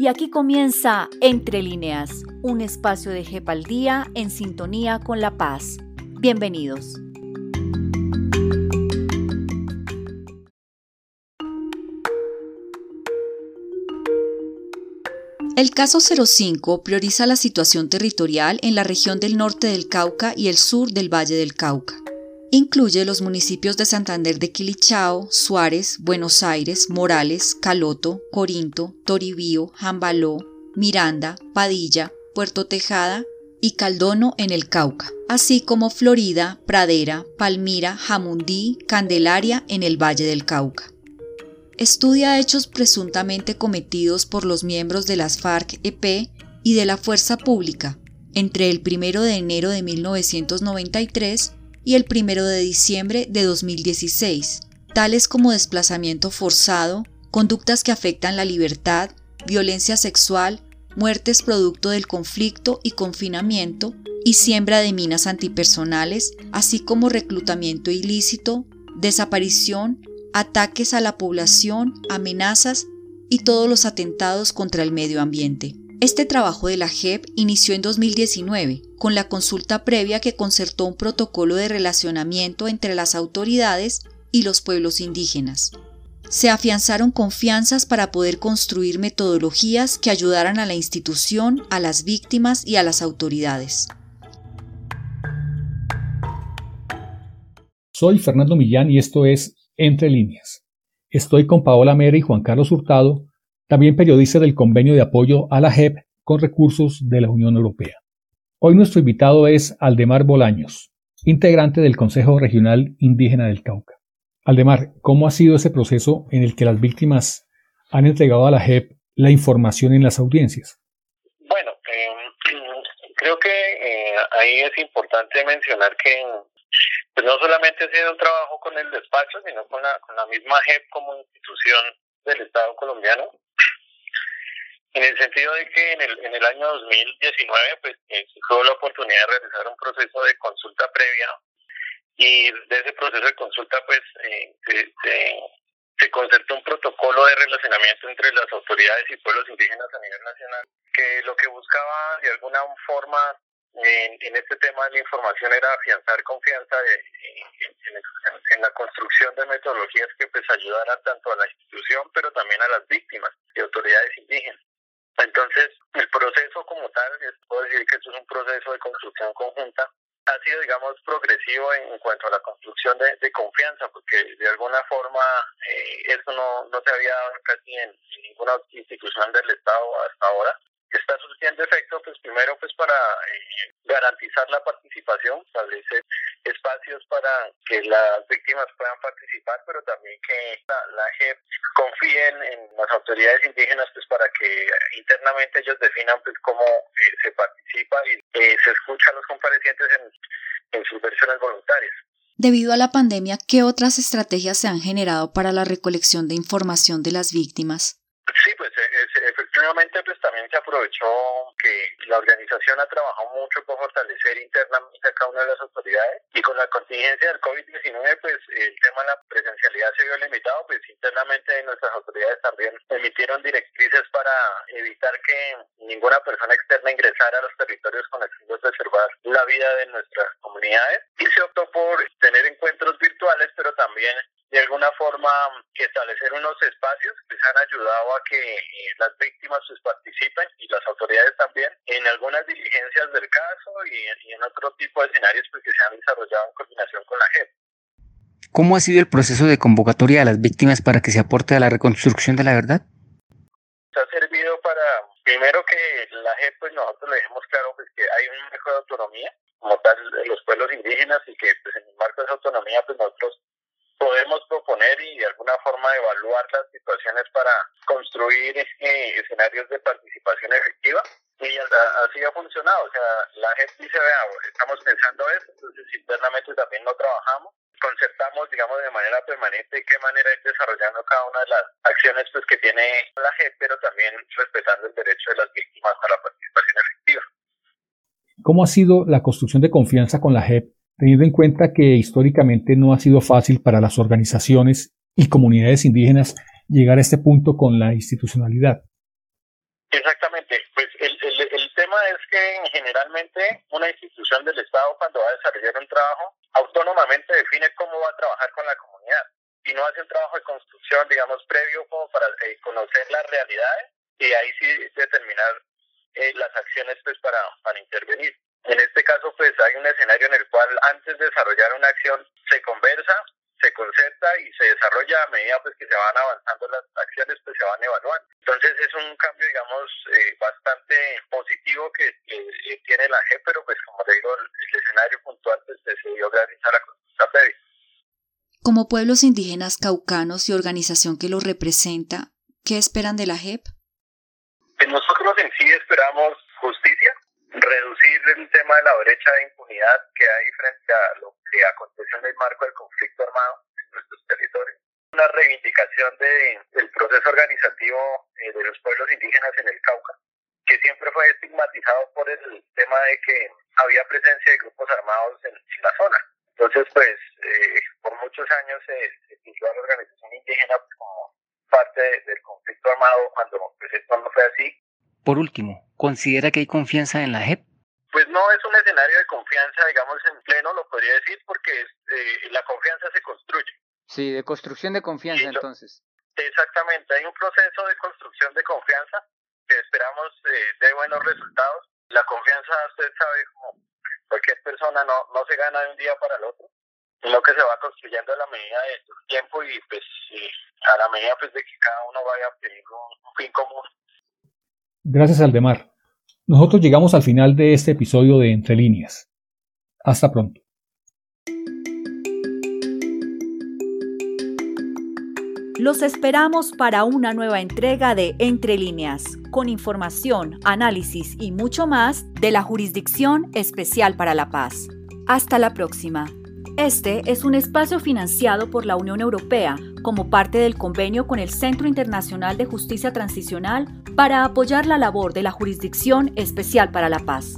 Y aquí comienza Entre líneas, un espacio de JEP al día en sintonía con la paz. Bienvenidos. El caso 05 prioriza la situación territorial en la región del norte del Cauca y el sur del Valle del Cauca. Incluye los municipios de Santander de Quilichao, Suárez, Buenos Aires, Morales, Caloto, Corinto, Toribío, Jambaló, Miranda, Padilla, Puerto Tejada y Caldono en el Cauca, así como Florida, Pradera, Palmira, Jamundí, Candelaria en el Valle del Cauca. Estudia hechos presuntamente cometidos por los miembros de las FARC-EP y de la Fuerza Pública entre el 1 de enero de 1993 y el 1 de diciembre de 2016, tales como desplazamiento forzado, conductas que afectan la libertad, violencia sexual, muertes producto del conflicto y confinamiento, y siembra de minas antipersonales, así como reclutamiento ilícito, desaparición, ataques a la población, amenazas y todos los atentados contra el medio ambiente. Este trabajo de la JEP inició en 2019, con la consulta previa que concertó un protocolo de relacionamiento entre las autoridades y los pueblos indígenas. Se afianzaron confianzas para poder construir metodologías que ayudaran a la institución, a las víctimas y a las autoridades. Soy Fernando Millán y esto es Entre líneas. Estoy con Paola Mera y Juan Carlos Hurtado también periodista del convenio de apoyo a la JEP con recursos de la Unión Europea. Hoy nuestro invitado es Aldemar Bolaños, integrante del Consejo Regional Indígena del Cauca. Aldemar, ¿cómo ha sido ese proceso en el que las víctimas han entregado a la JEP la información en las audiencias? Bueno, eh, creo que eh, ahí es importante mencionar que pues no solamente ha sido un trabajo con el despacho, sino con la, con la misma JEP como institución del Estado colombiano, el sentido de que en el, en el año 2019 pues eh, tuvo la oportunidad de realizar un proceso de consulta previa y de ese proceso de consulta pues eh, se, se, concertó un protocolo de relacionamiento entre las autoridades y pueblos indígenas a nivel nacional que lo que buscaba de alguna forma en, en este tema de la información era afianzar confianza en, la construcción de metodologías que pues ayudaran tanto a la institución pero también a las víctimas y autoridades indígenas. Entonces, el proceso como tal, puedo decir que esto es un proceso de construcción conjunta, ha sido, digamos, progresivo en, cuanto a la construcción de, confianza, porque de alguna forma eh, eso no, no se había dado casi en ninguna institución del Estado hasta ahora está surgiendo efecto, pues primero pues para eh, garantizar la participación, establecer espacios para que las víctimas puedan participar, pero también que la, la JEP confíen en las autoridades indígenas pues para que internamente ellos definan pues cómo eh, se participa y eh, se escucha a los comparecientes en, en sus versiones voluntarias. Debido a la pandemia, ¿qué otras estrategias se han generado para la recolección de información de las víctimas? Sí, pues efectivamente pues también se aprovechó que la organización ha trabajado mucho por fortalecer internamente a cada una de las autoridades. Y con la contingencia del COVID-19 pues el tema de la presencialidad se vio limitado, pues internamente nuestras autoridades también emitieron directrices para evitar que ninguna persona externa ingresara a los territorios con el fin de preservar la vida de nuestras comunidades. Y se optó por tener encuentros virtuales pero también de alguna forma establecer unos espacios que han ayudado a que eh, las víctimas pues, participen y las autoridades también en algunas diligencias del caso y, en otro tipo de escenarios pues, que se han desarrollado en coordinación con la JEP. ¿Cómo ha sido el proceso de convocatoria a las víctimas para que se aporte a la reconstrucción de la verdad? ha servido para, primero que la JEP, pues nosotros le dejemos claro pues, que hay un marco de autonomía, como tal, de los pueblos indígenas y que pues, en el marco de esa autonomía pues nosotros podemos proponer y de alguna forma evaluar las situaciones para construir eh, escenarios de participación efectiva y así ha funcionado. O sea, la estamos pensando eso, entonces internamente también lo trabajamos, concertamos, digamos, de manera permanente qué manera ir desarrollando cada una de las acciones pues que tiene la JEP, pero también respetando el derecho de las víctimas a la participación efectiva. ¿Cómo ha sido la construcción de confianza con la JEP teniendo en cuenta que históricamente no ha sido fácil para las organizaciones y comunidades indígenas llegar a este punto con la institucionalidad. Exactamente, pues el, el, el, tema es que generalmente una institución del Estado cuando va a desarrollar un trabajo autónomamente define cómo va a trabajar con la comunidad y no hace un trabajo de construcción, digamos, previo como para eh, conocer las realidades y ahí sí determinar eh, las acciones pues para, para intervenir. En este caso pues hay un escenario en el cual antes de desarrollar una acción se conversa, se concerta y se desarrolla a medida pues que se van avanzando las acciones pues se van evaluando. Entonces es un cambio digamos eh, bastante positivo que, tiene la G, pero pues como le digo el, escenario puntual pues se dio gracias a la consulta previa. Como pueblos indígenas caucanos y organización que los representa, ¿qué esperan de la JEP? Pues nosotros en sí esperamos justicia, reducir el tema de la brecha de impunidad que hay frente a lo que aconteció en el marco del conflicto armado en nuestros territorios. Una reivindicación de, del proceso organizativo eh, de los pueblos indígenas en el Cauca, que siempre fue estigmatizado por el tema de que había presencia de grupos armados en, la zona. Entonces, pues, eh, por muchos años se, se a la organización indígena como parte del conflicto armado cuando pues, esto no fue así por último, ¿considera que hay confianza en la JEP? Pues no es un escenario de confianza, digamos, en pleno, lo podría decir, porque eh, la confianza se construye. Sí, de construcción de confianza, entonces. Exactamente, hay un proceso de construcción de confianza que esperamos eh, de buenos resultados. La confianza, usted sabe, como cualquier persona, no, no se gana de un día para el otro, sino que se va construyendo a la medida del tiempo y pues a la medida pues de que cada uno vaya obteniendo un fin común Gracias Aldemar. Nosotros llegamos al final de este episodio de Entre líneas. Hasta pronto. Los esperamos para una nueva entrega de Entre líneas, con información, análisis y mucho más de la Jurisdicción Especial para la Paz. Hasta la próxima. Este es un espacio financiado por la Unión Europea como parte del convenio con el Centro Internacional de Justicia Transicional para apoyar la labor de la Jurisdicción Especial para la Paz.